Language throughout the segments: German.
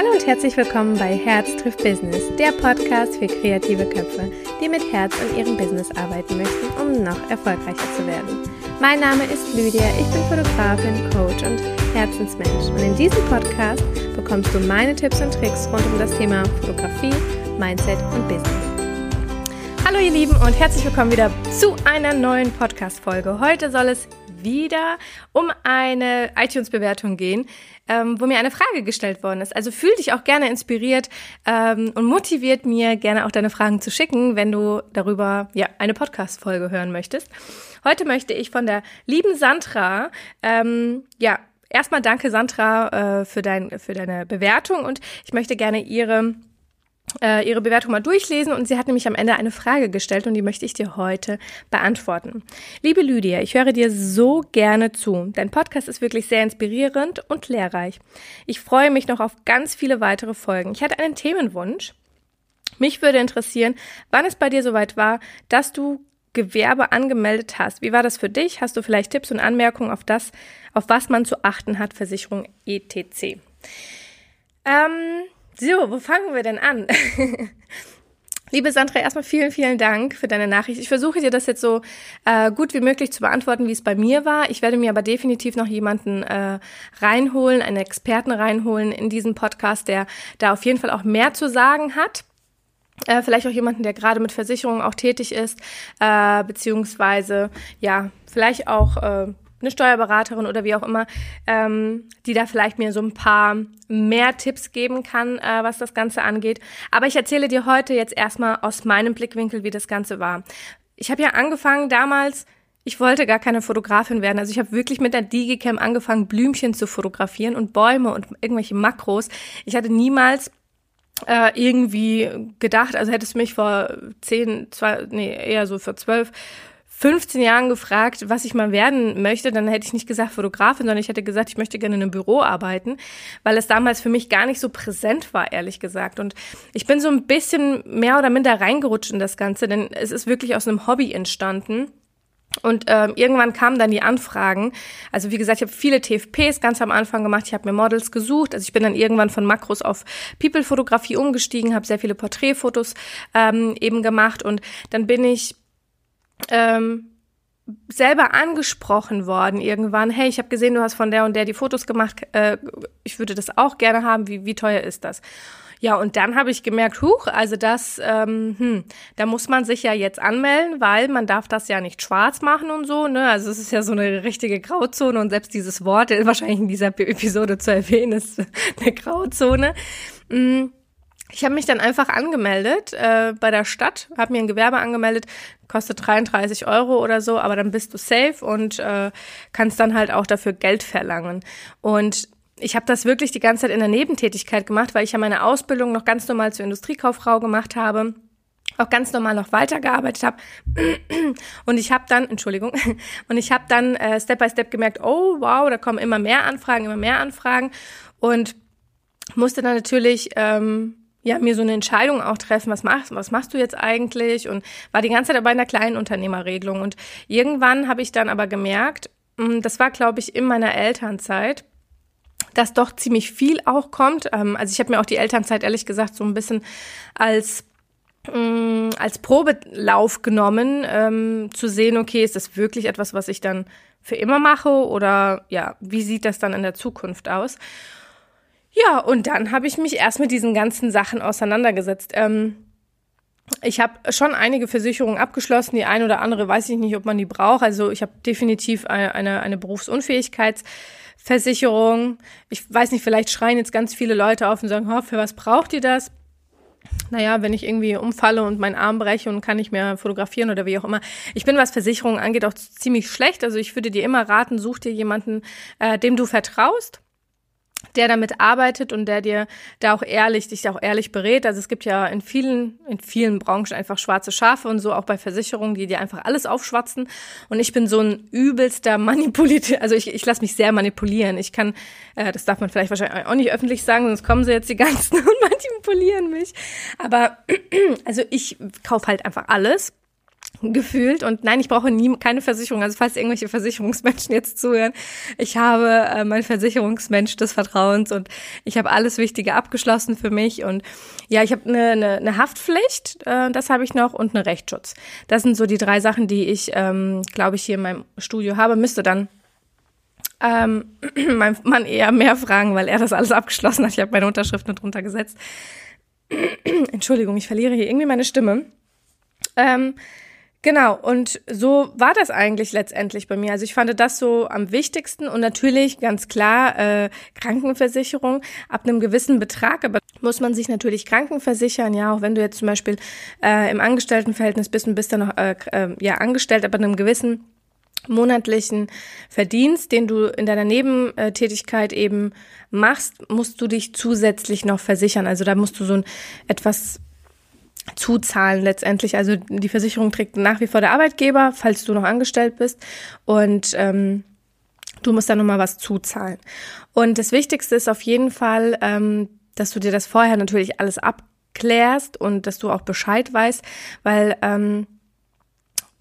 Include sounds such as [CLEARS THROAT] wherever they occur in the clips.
Hallo und herzlich willkommen bei Herz trifft Business, der Podcast für kreative Köpfe, die mit Herz an ihrem Business arbeiten möchten, um noch erfolgreicher zu werden. Mein Name ist Lydia, ich bin Fotografin, Coach und Herzensmensch und in diesem Podcast bekommst du meine Tipps und Tricks rund um das Thema Fotografie, Mindset und Business. Hallo ihr Lieben und herzlich willkommen wieder zu einer neuen Podcast-Folge. Heute soll es wieder um eine iTunes-Bewertung gehen, ähm, wo mir eine Frage gestellt worden ist. Also fühl dich auch gerne inspiriert ähm, und motiviert mir gerne auch deine Fragen zu schicken, wenn du darüber ja eine Podcast-Folge hören möchtest. Heute möchte ich von der lieben Sandra ähm, ja erstmal danke Sandra äh, für dein für deine Bewertung und ich möchte gerne ihre äh, ihre Bewertung mal durchlesen und sie hat nämlich am Ende eine Frage gestellt und die möchte ich dir heute beantworten. Liebe Lydia, ich höre dir so gerne zu. Dein Podcast ist wirklich sehr inspirierend und lehrreich. Ich freue mich noch auf ganz viele weitere Folgen. Ich hatte einen Themenwunsch. Mich würde interessieren, wann es bei dir soweit war, dass du Gewerbe angemeldet hast. Wie war das für dich? Hast du vielleicht Tipps und Anmerkungen auf das, auf was man zu achten hat, Versicherung etc. Ähm, so, wo fangen wir denn an? [LAUGHS] Liebe Sandra, erstmal vielen, vielen Dank für deine Nachricht. Ich versuche dir das jetzt so äh, gut wie möglich zu beantworten, wie es bei mir war. Ich werde mir aber definitiv noch jemanden äh, reinholen, einen Experten reinholen in diesen Podcast, der da auf jeden Fall auch mehr zu sagen hat. Äh, vielleicht auch jemanden, der gerade mit Versicherungen auch tätig ist, äh, beziehungsweise ja, vielleicht auch äh, eine Steuerberaterin oder wie auch immer, ähm, die da vielleicht mir so ein paar mehr Tipps geben kann, äh, was das Ganze angeht. Aber ich erzähle dir heute jetzt erstmal aus meinem Blickwinkel, wie das Ganze war. Ich habe ja angefangen damals, ich wollte gar keine Fotografin werden. Also ich habe wirklich mit der Digicam angefangen, Blümchen zu fotografieren und Bäume und irgendwelche Makros. Ich hatte niemals äh, irgendwie gedacht, also hättest du mich vor zehn, zwei, nee, eher so vor zwölf 15 Jahren gefragt, was ich mal werden möchte, dann hätte ich nicht gesagt Fotografin, sondern ich hätte gesagt, ich möchte gerne in einem Büro arbeiten, weil es damals für mich gar nicht so präsent war, ehrlich gesagt. Und ich bin so ein bisschen mehr oder minder reingerutscht in das Ganze, denn es ist wirklich aus einem Hobby entstanden. Und ähm, irgendwann kamen dann die Anfragen. Also wie gesagt, ich habe viele TFPs ganz am Anfang gemacht. Ich habe mir Models gesucht. Also ich bin dann irgendwann von Makros auf People-Fotografie umgestiegen, habe sehr viele Porträtfotos ähm, eben gemacht. Und dann bin ich ähm, selber angesprochen worden irgendwann, hey, ich habe gesehen, du hast von der und der die Fotos gemacht, äh, ich würde das auch gerne haben, wie, wie teuer ist das? Ja, und dann habe ich gemerkt, huch, also das, ähm, hm, da muss man sich ja jetzt anmelden, weil man darf das ja nicht schwarz machen und so, ne? Also es ist ja so eine richtige Grauzone und selbst dieses Wort, wahrscheinlich in dieser Episode zu erwähnen, ist [LAUGHS] eine Grauzone. Mhm. Ich habe mich dann einfach angemeldet äh, bei der Stadt, habe mir ein Gewerbe angemeldet, kostet 33 Euro oder so, aber dann bist du safe und äh, kannst dann halt auch dafür Geld verlangen. Und ich habe das wirklich die ganze Zeit in der Nebentätigkeit gemacht, weil ich ja meine Ausbildung noch ganz normal zur Industriekauffrau gemacht habe auch ganz normal noch weitergearbeitet habe [CLEARS THROAT] und ich habe dann Entschuldigung [LAUGHS] und ich habe dann äh, Step by Step gemerkt oh wow da kommen immer mehr Anfragen immer mehr Anfragen und musste dann natürlich ähm, ja, mir so eine Entscheidung auch treffen, was machst, was machst du jetzt eigentlich? Und war die ganze Zeit bei einer kleinen Unternehmerregelung. Und irgendwann habe ich dann aber gemerkt, hm, das war, glaube ich, in meiner Elternzeit, dass doch ziemlich viel auch kommt. Ähm, also ich habe mir auch die Elternzeit ehrlich gesagt so ein bisschen als hm, als Probelauf genommen, ähm, zu sehen, okay, ist das wirklich etwas, was ich dann für immer mache oder ja, wie sieht das dann in der Zukunft aus? Ja, und dann habe ich mich erst mit diesen ganzen Sachen auseinandergesetzt. Ähm, ich habe schon einige Versicherungen abgeschlossen. Die eine oder andere weiß ich nicht, ob man die braucht. Also ich habe definitiv eine, eine, eine Berufsunfähigkeitsversicherung. Ich weiß nicht, vielleicht schreien jetzt ganz viele Leute auf und sagen, oh, für was braucht ihr das? Naja, wenn ich irgendwie umfalle und meinen Arm breche und kann nicht mehr fotografieren oder wie auch immer. Ich bin, was Versicherungen angeht, auch ziemlich schlecht. Also ich würde dir immer raten, such dir jemanden, äh, dem du vertraust der damit arbeitet und der dir da auch ehrlich, dich auch ehrlich berät. Also es gibt ja in vielen, in vielen Branchen einfach schwarze Schafe und so auch bei Versicherungen, die dir einfach alles aufschwatzen. Und ich bin so ein übelster Manipulier, also ich, ich lasse mich sehr manipulieren. Ich kann, äh, das darf man vielleicht wahrscheinlich auch nicht öffentlich sagen, sonst kommen sie jetzt die ganzen [LAUGHS] und manipulieren mich. Aber [CLEARS THROAT] also ich kaufe halt einfach alles gefühlt. Und nein, ich brauche nie keine Versicherung. Also falls irgendwelche Versicherungsmenschen jetzt zuhören, ich habe äh, mein Versicherungsmensch des Vertrauens und ich habe alles Wichtige abgeschlossen für mich. Und ja, ich habe eine, eine, eine Haftpflicht, äh, das habe ich noch, und eine Rechtsschutz. Das sind so die drei Sachen, die ich, ähm, glaube ich, hier in meinem Studio habe. Müsste dann ähm, [CLEARS THROAT] mein Mann eher mehr fragen, weil er das alles abgeschlossen hat. Ich habe meine Unterschrift mit drunter gesetzt. [CLEARS THROAT] Entschuldigung, ich verliere hier irgendwie meine Stimme. Ähm, Genau, und so war das eigentlich letztendlich bei mir. Also ich fand das so am wichtigsten und natürlich ganz klar äh, Krankenversicherung ab einem gewissen Betrag, aber muss man sich natürlich krankenversichern, ja, auch wenn du jetzt zum Beispiel äh, im Angestelltenverhältnis bist und bist dann noch äh, äh, ja angestellt, aber einem gewissen monatlichen Verdienst, den du in deiner Nebentätigkeit eben machst, musst du dich zusätzlich noch versichern. Also da musst du so ein etwas zuzahlen letztendlich. Also die Versicherung trägt nach wie vor der Arbeitgeber, falls du noch angestellt bist. Und ähm, du musst dann nochmal was zuzahlen. Und das Wichtigste ist auf jeden Fall, ähm, dass du dir das vorher natürlich alles abklärst und dass du auch Bescheid weißt, weil ähm,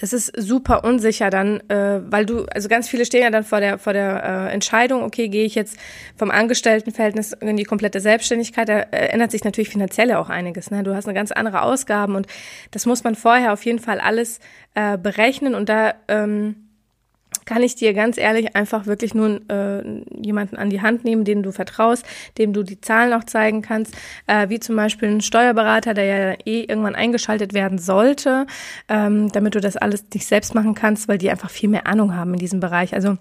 das ist super unsicher dann, äh, weil du, also ganz viele stehen ja dann vor der vor der äh, Entscheidung, okay, gehe ich jetzt vom Angestelltenverhältnis in die komplette Selbstständigkeit, da äh, ändert sich natürlich finanziell auch einiges. Ne? Du hast eine ganz andere Ausgaben und das muss man vorher auf jeden Fall alles äh, berechnen und da ähm, kann ich dir ganz ehrlich einfach wirklich nur äh, jemanden an die Hand nehmen, dem du vertraust, dem du die Zahlen auch zeigen kannst, äh, wie zum Beispiel ein Steuerberater, der ja eh irgendwann eingeschaltet werden sollte, ähm, damit du das alles nicht selbst machen kannst, weil die einfach viel mehr Ahnung haben in diesem Bereich. Also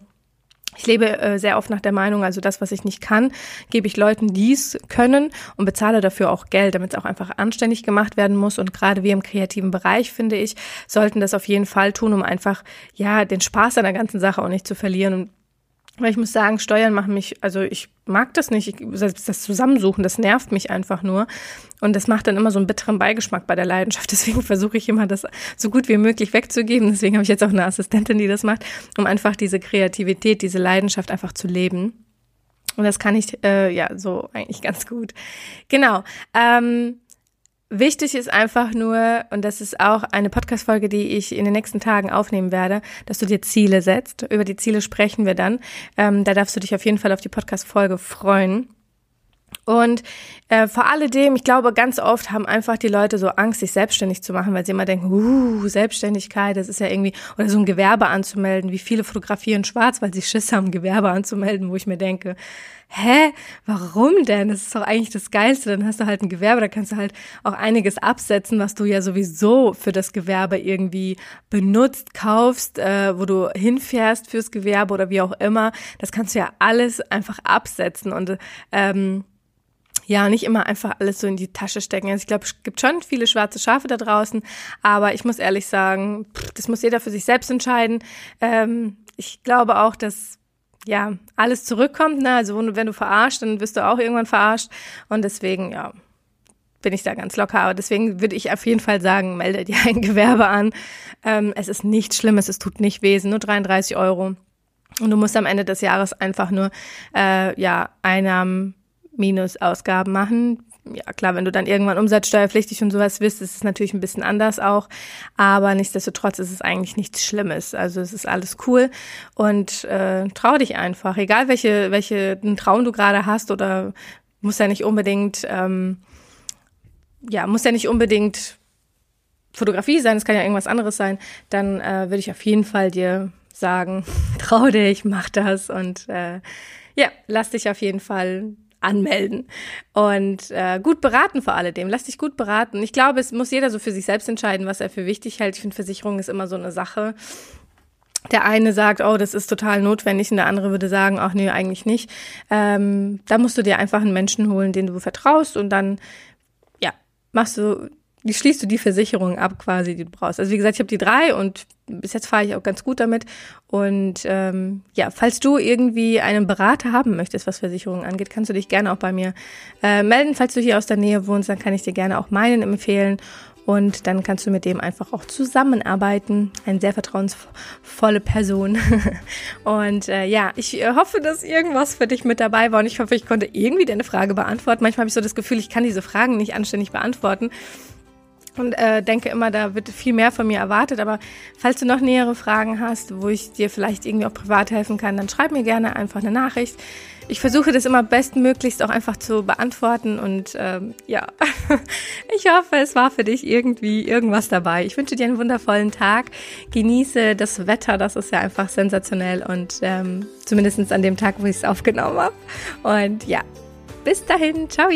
ich lebe äh, sehr oft nach der Meinung, also das, was ich nicht kann, gebe ich Leuten, die es können und bezahle dafür auch Geld, damit es auch einfach anständig gemacht werden muss. Und gerade wir im kreativen Bereich, finde ich, sollten das auf jeden Fall tun, um einfach, ja, den Spaß an der ganzen Sache auch nicht zu verlieren. Und weil ich muss sagen, Steuern machen mich, also ich mag das nicht, ich, das Zusammensuchen, das nervt mich einfach nur. Und das macht dann immer so einen bitteren Beigeschmack bei der Leidenschaft. [LAUGHS] Deswegen versuche ich immer, das so gut wie möglich wegzugeben. Deswegen habe ich jetzt auch eine Assistentin, die das macht, um einfach diese Kreativität, diese Leidenschaft einfach zu leben. Und das kann ich äh, ja so eigentlich [LAUGHS] ganz gut. Genau. Ähm, Wichtig ist einfach nur, und das ist auch eine Podcast-Folge, die ich in den nächsten Tagen aufnehmen werde, dass du dir Ziele setzt. Über die Ziele sprechen wir dann. Ähm, da darfst du dich auf jeden Fall auf die Podcast-Folge freuen. Und äh, vor alledem, ich glaube, ganz oft haben einfach die Leute so Angst, sich selbstständig zu machen, weil sie immer denken, uh, Selbstständigkeit, das ist ja irgendwie, oder so ein Gewerbe anzumelden, wie viele fotografieren schwarz, weil sie Schiss haben, Gewerbe anzumelden, wo ich mir denke, hä, warum denn? Das ist doch eigentlich das Geilste. Dann hast du halt ein Gewerbe, da kannst du halt auch einiges absetzen, was du ja sowieso für das Gewerbe irgendwie benutzt, kaufst, äh, wo du hinfährst fürs Gewerbe oder wie auch immer. Das kannst du ja alles einfach absetzen und ähm, ja, nicht immer einfach alles so in die Tasche stecken. Also ich glaube, es gibt schon viele schwarze Schafe da draußen, aber ich muss ehrlich sagen, das muss jeder für sich selbst entscheiden. Ähm, ich glaube auch, dass ja alles zurückkommt. Ne? Also wenn du verarscht, dann wirst du auch irgendwann verarscht. Und deswegen, ja, bin ich da ganz locker. Aber deswegen würde ich auf jeden Fall sagen, melde dir ein [LAUGHS] Gewerbe an. Ähm, es ist nichts Schlimmes, es tut nicht weh, nur 33 Euro. Und du musst am Ende des Jahres einfach nur äh, ja Einnahmen minus Ausgaben machen. Ja, klar, wenn du dann irgendwann umsatzsteuerpflichtig und sowas bist, ist es natürlich ein bisschen anders auch. Aber nichtsdestotrotz ist es eigentlich nichts Schlimmes. Also es ist alles cool und äh, trau dich einfach. Egal welche, welche Traum du gerade hast oder muss ja nicht unbedingt, ähm, ja, muss ja nicht unbedingt Fotografie sein, es kann ja irgendwas anderes sein, dann äh, würde ich auf jeden Fall dir sagen, [LAUGHS] trau dich, mach das und äh, ja, lass dich auf jeden Fall anmelden und äh, gut beraten vor alledem. Lass dich gut beraten. Ich glaube, es muss jeder so für sich selbst entscheiden, was er für wichtig hält. Ich finde, Versicherung ist immer so eine Sache. Der eine sagt, oh, das ist total notwendig, und der andere würde sagen, ach nee, eigentlich nicht. Ähm, da musst du dir einfach einen Menschen holen, den du vertraust und dann, ja, machst du wie schließt du die Versicherung ab quasi, die du brauchst. Also wie gesagt, ich habe die drei und bis jetzt fahre ich auch ganz gut damit. Und ähm, ja, falls du irgendwie einen Berater haben möchtest, was Versicherungen angeht, kannst du dich gerne auch bei mir äh, melden. Falls du hier aus der Nähe wohnst, dann kann ich dir gerne auch meinen empfehlen. Und dann kannst du mit dem einfach auch zusammenarbeiten. Eine sehr vertrauensvolle Person. [LAUGHS] und äh, ja, ich äh, hoffe, dass irgendwas für dich mit dabei war. Und ich hoffe, ich konnte irgendwie deine Frage beantworten. Manchmal habe ich so das Gefühl, ich kann diese Fragen nicht anständig beantworten. Und äh, denke immer, da wird viel mehr von mir erwartet. Aber falls du noch nähere Fragen hast, wo ich dir vielleicht irgendwie auch privat helfen kann, dann schreib mir gerne einfach eine Nachricht. Ich versuche das immer bestmöglichst auch einfach zu beantworten und ähm, ja, [LAUGHS] ich hoffe, es war für dich irgendwie irgendwas dabei. Ich wünsche dir einen wundervollen Tag. Genieße das Wetter, das ist ja einfach sensationell und ähm, zumindest an dem Tag, wo ich es aufgenommen habe. Und ja, bis dahin, ciao.